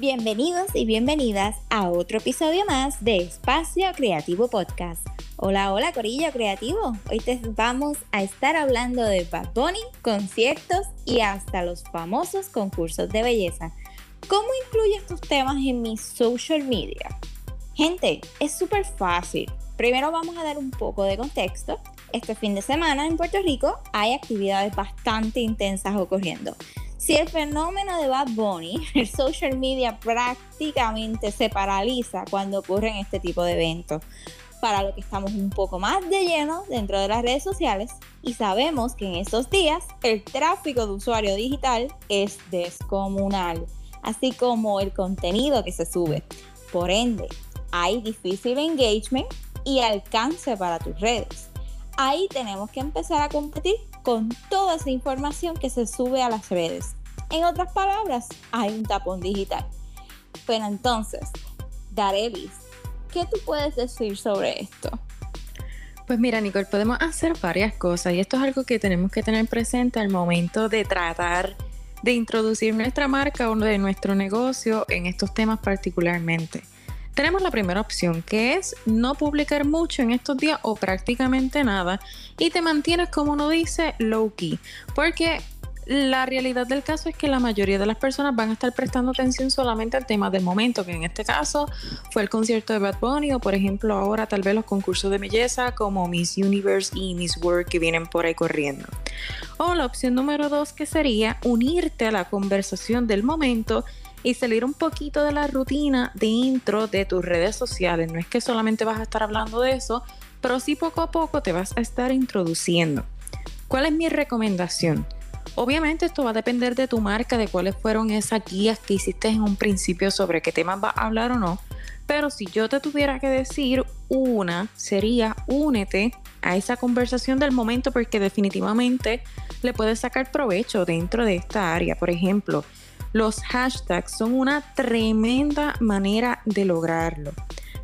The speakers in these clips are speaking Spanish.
Bienvenidos y bienvenidas a otro episodio más de Espacio Creativo Podcast. Hola, hola Corillo Creativo. Hoy te vamos a estar hablando de Bad Bunny, conciertos y hasta los famosos concursos de belleza. ¿Cómo incluyo estos temas en mi social media? Gente, es súper fácil. Primero vamos a dar un poco de contexto. Este fin de semana en Puerto Rico hay actividades bastante intensas ocurriendo. Si el fenómeno de Bad Bunny, el social media prácticamente se paraliza cuando ocurren este tipo de eventos. Para lo que estamos un poco más de lleno dentro de las redes sociales y sabemos que en estos días el tráfico de usuario digital es descomunal, así como el contenido que se sube. Por ende, hay difícil engagement y alcance para tus redes. Ahí tenemos que empezar a competir con toda esa información que se sube a las redes. En otras palabras, hay un tapón digital. Pero entonces, Darelis, ¿qué tú puedes decir sobre esto? Pues mira, Nicole, podemos hacer varias cosas y esto es algo que tenemos que tener presente al momento de tratar de introducir nuestra marca o de nuestro negocio en estos temas particularmente. Tenemos la primera opción que es no publicar mucho en estos días o prácticamente nada y te mantienes como uno dice low key porque la realidad del caso es que la mayoría de las personas van a estar prestando atención solamente al tema del momento, que en este caso fue el concierto de Bad Bunny o por ejemplo ahora tal vez los concursos de belleza como Miss Universe y Miss World que vienen por ahí corriendo. O la opción número dos que sería unirte a la conversación del momento y salir un poquito de la rutina dentro de tus redes sociales. No es que solamente vas a estar hablando de eso, pero sí poco a poco te vas a estar introduciendo. ¿Cuál es mi recomendación? Obviamente esto va a depender de tu marca, de cuáles fueron esas guías que hiciste en un principio sobre qué temas vas a hablar o no. Pero si yo te tuviera que decir una, sería únete a esa conversación del momento porque definitivamente le puedes sacar provecho dentro de esta área. Por ejemplo, los hashtags son una tremenda manera de lograrlo.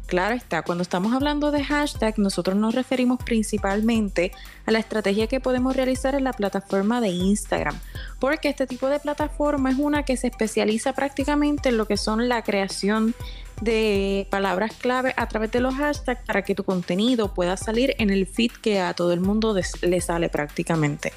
Claro está, cuando estamos hablando de hashtag, nosotros nos referimos principalmente a la estrategia que podemos realizar en la plataforma de Instagram, porque este tipo de plataforma es una que se especializa prácticamente en lo que son la creación de palabras clave a través de los hashtags para que tu contenido pueda salir en el feed que a todo el mundo le sale prácticamente.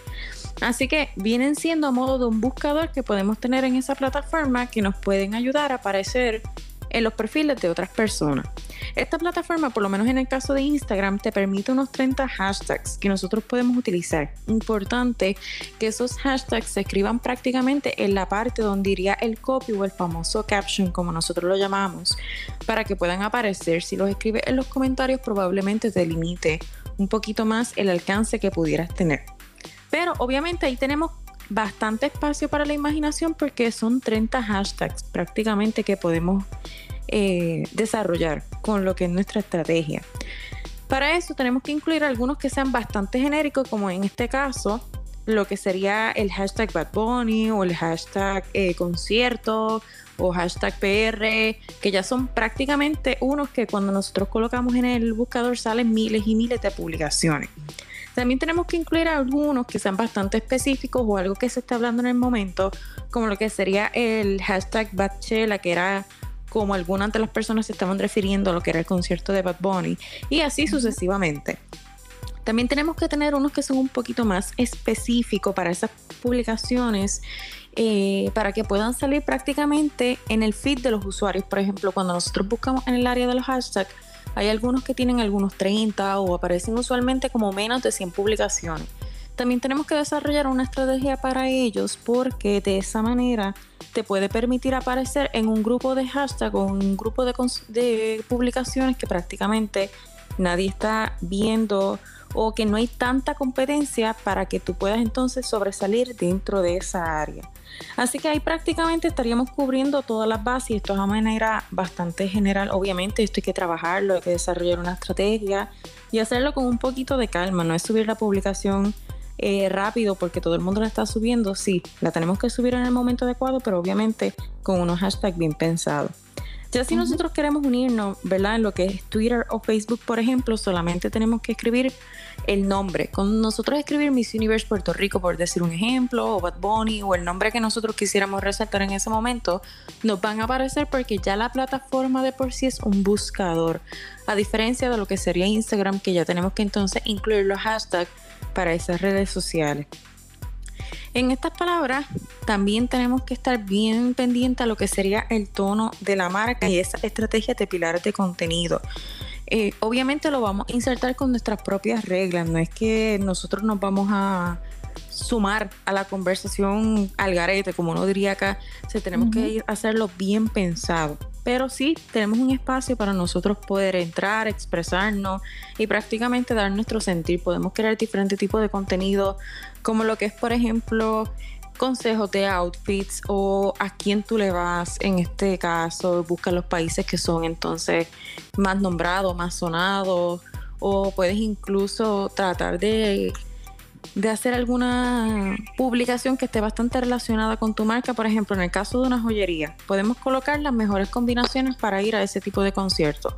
Así que vienen siendo a modo de un buscador que podemos tener en esa plataforma que nos pueden ayudar a aparecer en los perfiles de otras personas. Esta plataforma, por lo menos en el caso de Instagram, te permite unos 30 hashtags que nosotros podemos utilizar. Importante que esos hashtags se escriban prácticamente en la parte donde iría el copy o el famoso caption, como nosotros lo llamamos, para que puedan aparecer. Si los escribes en los comentarios, probablemente te limite un poquito más el alcance que pudieras tener. Obviamente ahí tenemos bastante espacio para la imaginación porque son 30 hashtags prácticamente que podemos eh, desarrollar con lo que es nuestra estrategia. Para eso tenemos que incluir algunos que sean bastante genéricos, como en este caso lo que sería el hashtag Bad Bunny o el hashtag eh, concierto o hashtag PR, que ya son prácticamente unos que cuando nosotros colocamos en el buscador salen miles y miles de publicaciones. También tenemos que incluir algunos que sean bastante específicos o algo que se está hablando en el momento, como lo que sería el hashtag Batchela, que era como algunas de las personas se estaban refiriendo a lo que era el concierto de Bad Bunny, y así sucesivamente. También tenemos que tener unos que son un poquito más específicos para esas publicaciones, eh, para que puedan salir prácticamente en el feed de los usuarios. Por ejemplo, cuando nosotros buscamos en el área de los hashtags, hay algunos que tienen algunos 30 o aparecen usualmente como menos de 100 publicaciones. También tenemos que desarrollar una estrategia para ellos porque de esa manera te puede permitir aparecer en un grupo de hashtag o un grupo de, de publicaciones que prácticamente nadie está viendo o que no hay tanta competencia para que tú puedas entonces sobresalir dentro de esa área. Así que ahí prácticamente estaríamos cubriendo todas las bases y esto es de manera bastante general. Obviamente esto hay que trabajarlo, hay que desarrollar una estrategia y hacerlo con un poquito de calma, no es subir la publicación eh, rápido porque todo el mundo la está subiendo, sí, la tenemos que subir en el momento adecuado, pero obviamente con unos hashtags bien pensados. Ya si nosotros queremos unirnos, ¿verdad? En lo que es Twitter o Facebook, por ejemplo, solamente tenemos que escribir el nombre. Con nosotros escribir Miss Universe Puerto Rico, por decir un ejemplo, o Bad Bunny, o el nombre que nosotros quisiéramos resaltar en ese momento, nos van a aparecer porque ya la plataforma de por sí es un buscador. A diferencia de lo que sería Instagram, que ya tenemos que entonces incluir los hashtags para esas redes sociales. En estas palabras también tenemos que estar bien pendiente a lo que sería el tono de la marca y esa estrategia de pilares de contenido. Eh, obviamente lo vamos a insertar con nuestras propias reglas, no es que nosotros nos vamos a sumar a la conversación al garete, como uno diría acá, se tenemos que ir a hacerlo bien pensado. Pero sí, tenemos un espacio para nosotros poder entrar, expresarnos y prácticamente dar nuestro sentir. Podemos crear diferentes tipos de contenido, como lo que es, por ejemplo, consejos de outfits o a quién tú le vas en este caso, busca los países que son entonces más nombrados, más sonados, o puedes incluso tratar de de hacer alguna publicación que esté bastante relacionada con tu marca. Por ejemplo, en el caso de una joyería, podemos colocar las mejores combinaciones para ir a ese tipo de conciertos.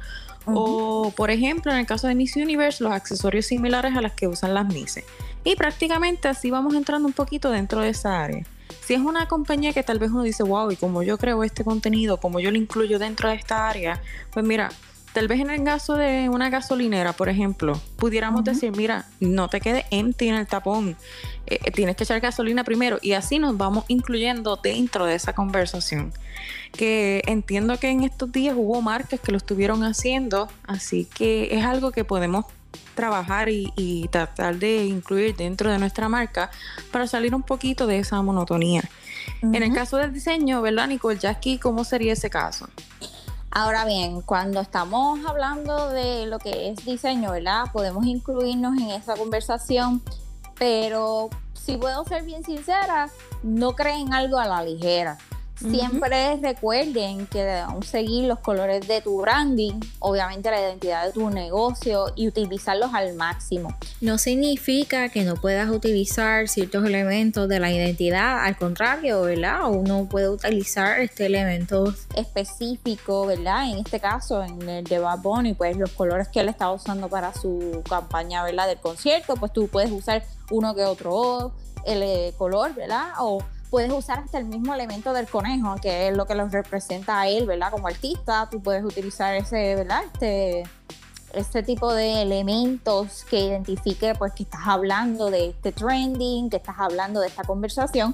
O, por ejemplo, en el caso de Miss Universe, los accesorios similares a las que usan las Misses. Y prácticamente así vamos entrando un poquito dentro de esa área. Si es una compañía que tal vez uno dice, wow, y como yo creo este contenido, como yo lo incluyo dentro de esta área, pues mira, Tal vez en el caso de una gasolinera, por ejemplo, pudiéramos decir, mira, no te quede empty en el tapón, eh, eh, tienes que echar gasolina primero y así nos vamos incluyendo dentro de esa conversación. Que entiendo que en estos días hubo marcas que lo estuvieron haciendo, así que es algo que podemos trabajar y, tratar de incluir dentro de nuestra marca para salir un poquito de esa monotonía. En el caso del diseño, ¿verdad, Nicole? Ya aquí, ¿cómo sería ese caso? Ahora bien, cuando estamos hablando de lo que es diseño, ¿verdad? Podemos incluirnos en esa conversación, pero si puedo ser bien sincera, no creen algo a la ligera. Siempre recuerden que debemos seguir los colores de tu branding, obviamente la identidad de tu negocio y utilizarlos al máximo. No significa que no puedas utilizar ciertos elementos de la identidad, al contrario, ¿verdad? Uno puede utilizar este elemento específico, ¿verdad? En este caso, en el de Bad Bunny, pues los colores que él está usando para su campaña, ¿verdad? Del concierto, pues tú puedes usar uno que otro el eh, color, ¿verdad? O puedes usar hasta el mismo elemento del conejo, que es lo que los representa a él, ¿verdad? Como artista, tú puedes utilizar ese, ¿verdad? Este, este tipo de elementos que identifique pues que estás hablando de este trending, que estás hablando de esta conversación,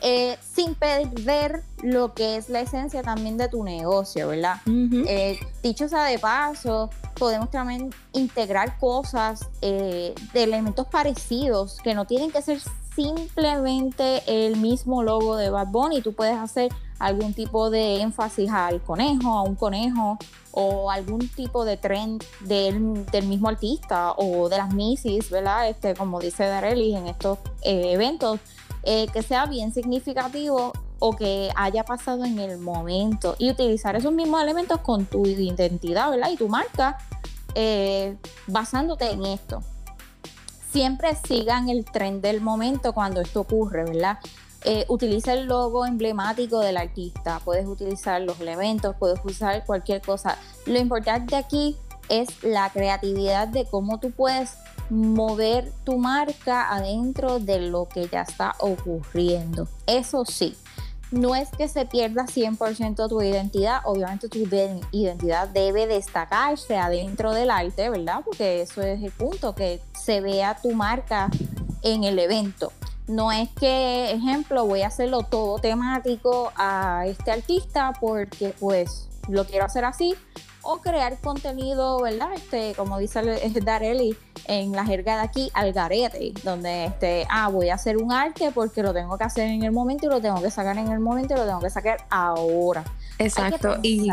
eh, sin perder lo que es la esencia también de tu negocio, ¿verdad? Eh, dicho sea de paso, podemos también integrar cosas eh, de elementos parecidos que no tienen que ser simplemente el mismo logo de Bad Bunny. Tú puedes hacer algún tipo de énfasis al conejo, a un conejo, o algún tipo de trend del, del mismo artista o de las Missis, ¿verdad? Este, como dice Darely en estos eh, eventos, eh, que sea bien significativo o que haya pasado en el momento y utilizar esos mismos elementos con tu identidad, ¿verdad? Y tu marca, eh, basándote en esto siempre sigan el tren del momento cuando esto ocurre, ¿verdad? Eh, utiliza el logo emblemático del artista, puedes utilizar los elementos, puedes usar cualquier cosa. Lo importante aquí es la creatividad de cómo tú puedes mover tu marca adentro de lo que ya está ocurriendo. Eso sí, no es que se pierda 100% tu identidad, obviamente tu identidad debe destacarse adentro del arte, ¿verdad? Porque eso es el punto, que se vea tu marca en el evento. No es que, ejemplo, voy a hacerlo todo temático a este artista porque pues lo quiero hacer así, o crear contenido, ¿verdad? Este, como dice Dareli en la jerga de aquí, al garete, donde este, ah, voy a hacer un arte porque lo tengo que hacer en el momento y lo tengo que sacar en el momento y lo tengo que sacar ahora. Exacto. Y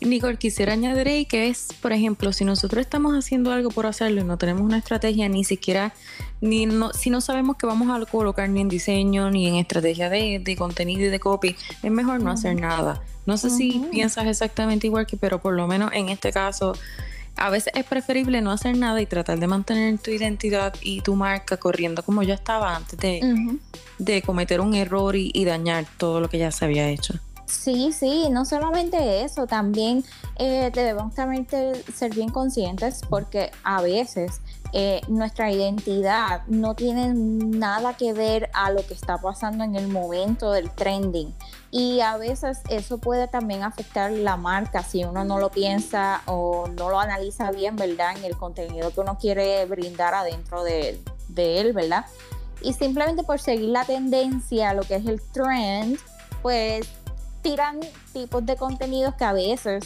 Nicole, quisiera añadir ahí que es, por ejemplo, si nosotros estamos haciendo algo por hacerlo y no tenemos una estrategia, ni siquiera, ni no, si no sabemos que vamos a colocar ni en diseño, ni en estrategia de, de contenido y de copy, es mejor no hacer nada. No sé si piensas exactamente igual que, pero por lo menos en este caso, a veces es preferible no hacer nada y tratar de mantener tu identidad y tu marca corriendo como ya estaba antes de, de cometer un error y, dañar todo lo que ya se había hecho. Sí, sí, no solamente eso, también eh, debemos también ser bien conscientes porque a veces eh, nuestra identidad no tiene nada que ver a lo que está pasando en el momento del trending. Y a veces eso puede también afectar la marca si uno no lo piensa o no lo analiza bien, ¿verdad? En el contenido que uno quiere brindar adentro de, de él, ¿verdad? Y simplemente por seguir la tendencia, lo que es el trend, pues tiran tipos de contenidos que a veces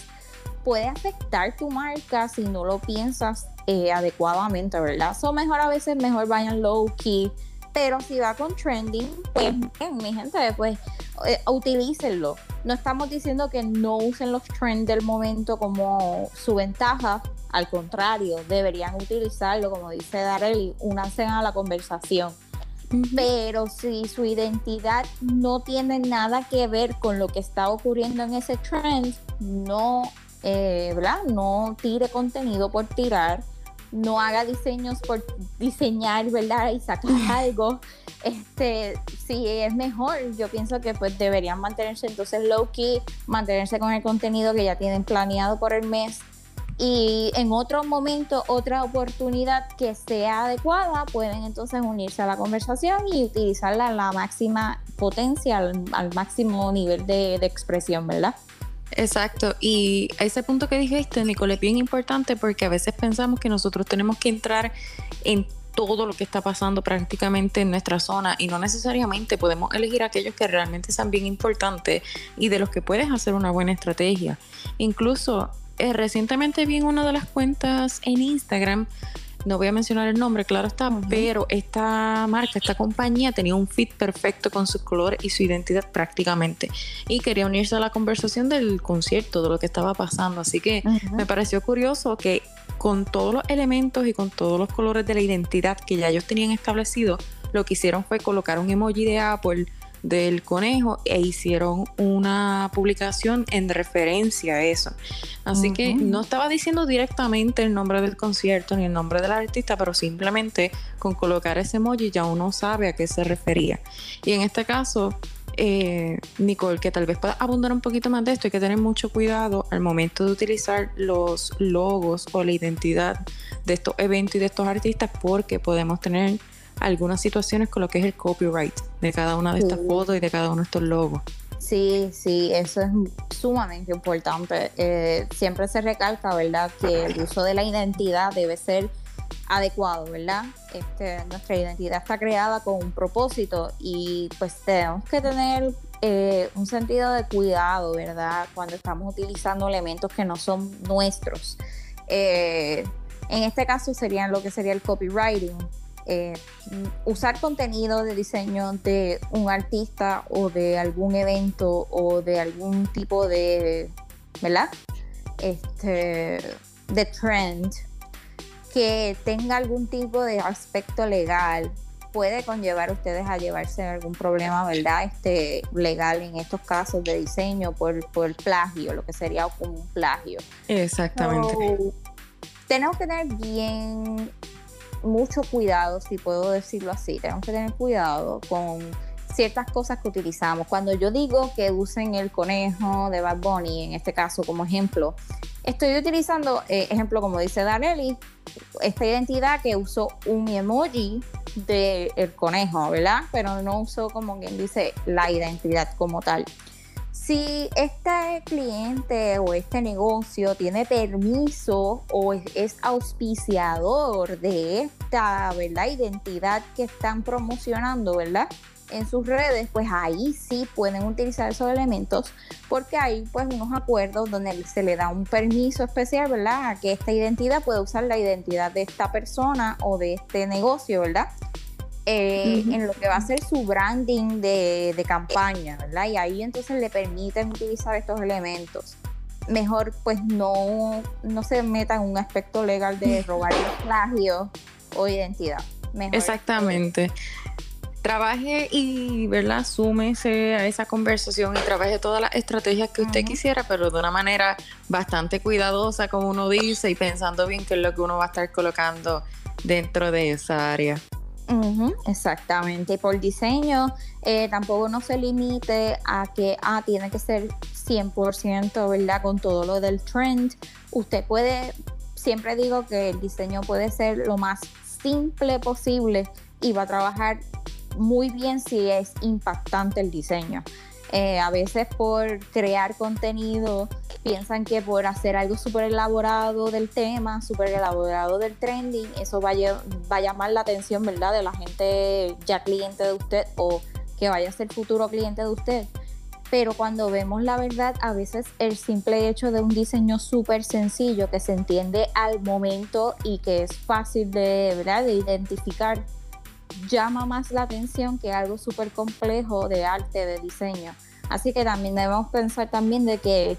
puede afectar tu marca si no lo piensas eh, adecuadamente, ¿verdad? So mejor a veces mejor vayan low key, pero si va con trending, pues mi gente, pues eh, utilícenlo. No estamos diciendo que no usen los trends del momento como su ventaja, al contrario, deberían utilizarlo, como dice Darely, únanse a la conversación. Pero si su identidad no tiene nada que ver con lo que está ocurriendo en ese trend, no, eh, ¿verdad? No tire contenido por tirar no haga diseños por diseñar, ¿verdad? Y sacar algo. Este, sí es mejor, yo pienso que pues deberían mantenerse entonces low key, mantenerse con el contenido que ya tienen planeado por el mes y en otro momento, otra oportunidad que sea adecuada, pueden entonces unirse a la conversación y utilizarla a la máxima potencia, al, máximo nivel de expresión, ¿verdad? Exacto, y ese punto que dijiste, Nicole, es bien importante porque a veces pensamos que nosotros tenemos que entrar en todo lo que está pasando prácticamente en nuestra zona y no necesariamente podemos elegir aquellos que realmente sean bien importantes y de los que puedes hacer una buena estrategia. Incluso eh, recientemente vi en una de las cuentas en Instagram no voy a mencionar el nombre, claro está, pero esta marca, esta compañía tenía un fit perfecto con su color y su identidad prácticamente. Y quería unirse a la conversación del concierto, de lo que estaba pasando. Así que me pareció curioso que con todos los elementos y con todos los colores de la identidad que ya ellos tenían establecido, lo que hicieron fue colocar un emoji de Apple del conejo e hicieron una publicación en referencia a eso. Así que no estaba diciendo directamente el nombre del concierto ni el nombre del artista, pero simplemente con colocar ese emoji ya uno sabe a qué se refería. Y en este caso, eh, Nicole, que tal vez pueda abundar un poquito más de esto, hay que tener mucho cuidado al momento de utilizar los logos o la identidad de estos eventos y de estos artistas porque podemos tener algunas situaciones con lo que es el copyright de cada una de estas fotos y de cada uno de estos logos. Sí, sí, eso es sumamente importante. Eh, siempre se recalca, ¿verdad?, que el uso de la identidad debe ser adecuado, ¿verdad? Este, nuestra identidad está creada con un propósito y pues tenemos que tener eh, un sentido de cuidado, ¿verdad? Cuando estamos utilizando elementos que no son nuestros. Eh, en este caso serían lo que sería el copywriting, eh, usar contenido de diseño de un artista o de algún evento o de algún tipo de, ¿verdad? Este, de trend que tenga algún tipo de aspecto legal puede conllevar a ustedes a llevarse algún problema, ¿verdad? Este, legal en estos casos de diseño por, por plagio, lo que sería un plagio. Exactamente. tenemos que tener bien mucho cuidado, si puedo decirlo así. Tenemos que tener cuidado con ciertas cosas que utilizamos. Cuando yo digo que usen el conejo de Bad Bunny, en este caso como ejemplo, estoy utilizando, eh, ejemplo como dice Danelli, esta identidad que usó un emoji del el conejo, ¿verdad? Pero no usó como quien dice la identidad como tal si este cliente o este negocio tiene permiso o es, auspiciador de esta ¿verdad? identidad que están promocionando, ¿verdad? En sus redes, pues ahí sí pueden utilizar esos elementos porque hay pues unos acuerdos donde se le da un permiso especial, ¿verdad? A que esta identidad puede usar la identidad de esta persona o de este negocio, ¿verdad? Eh, en lo que va a ser su branding de, campaña, ¿verdad? Y ahí entonces le permiten utilizar estos elementos. Mejor pues no, no se meta en un aspecto legal de robar los plagios o identidad. Exactamente. Trabaje y, ¿verdad? Súmese a esa conversación y trabaje todas las estrategias que usted quisiera, pero de una manera bastante cuidadosa, como uno dice, y pensando bien qué es lo que uno va a estar colocando dentro de esa área. Exactamente. Y por diseño, eh, tampoco no se limite a que ah, tiene que ser 100%, ¿verdad? Con todo lo del trend. Usted puede, siempre digo que el diseño puede ser lo más simple posible y va a trabajar muy bien si es impactante el diseño. Eh, a veces por crear contenido piensan que por hacer algo súper elaborado del tema, súper elaborado del trending, eso va a, llamar la atención, ¿verdad? De la gente ya cliente de usted o que vaya a ser futuro cliente de usted. Pero cuando vemos la verdad, a veces el simple hecho de un diseño súper sencillo que se entiende al momento y que es fácil de identificar, llama más la atención que algo súper complejo de arte, de diseño. Así que también debemos pensar también de que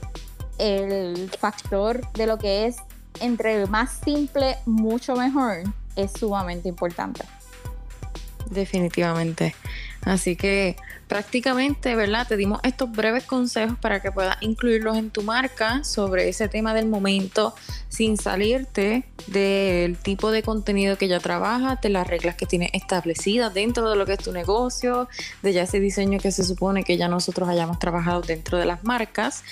el factor de lo que es entre más simple, mucho mejor, es sumamente importante. Definitivamente. Así que prácticamente, ¿verdad? Te dimos estos breves consejos para que puedas incluirlos en tu marca sobre ese tema del momento sin salirte del tipo de contenido que ya trabajas, de las reglas que tienes establecidas dentro de lo que es tu negocio, de ya ese diseño que se supone que ya nosotros hayamos trabajado dentro de las marcas.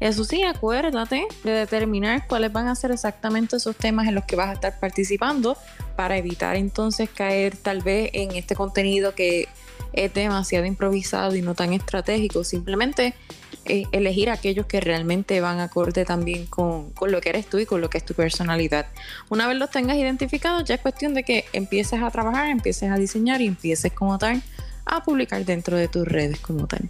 Eso sí, acuérdate de determinar cuáles van a ser exactamente esos temas en los que vas a estar participando para evitar entonces caer tal vez en este contenido que es demasiado improvisado y no tan estratégico. Simplemente eh, elegir aquellos que realmente van acorde también con, con, lo que eres tú y con lo que es tu personalidad. Una vez los tengas identificados, ya es cuestión de que empieces a trabajar, empieces a diseñar y empieces como tal a publicar dentro de tus redes como tal.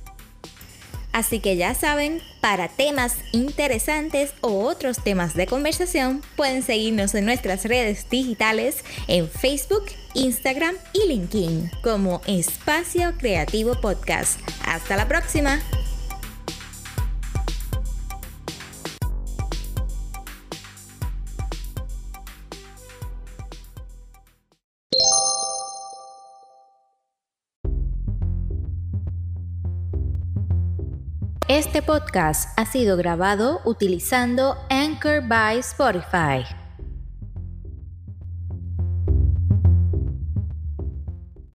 Así que ya saben, para temas interesantes o otros temas de conversación, pueden seguirnos en nuestras redes digitales en Facebook, Instagram y LinkedIn como Espacio Creativo Podcast. Hasta la próxima. Este podcast ha sido grabado utilizando Anchor by Spotify.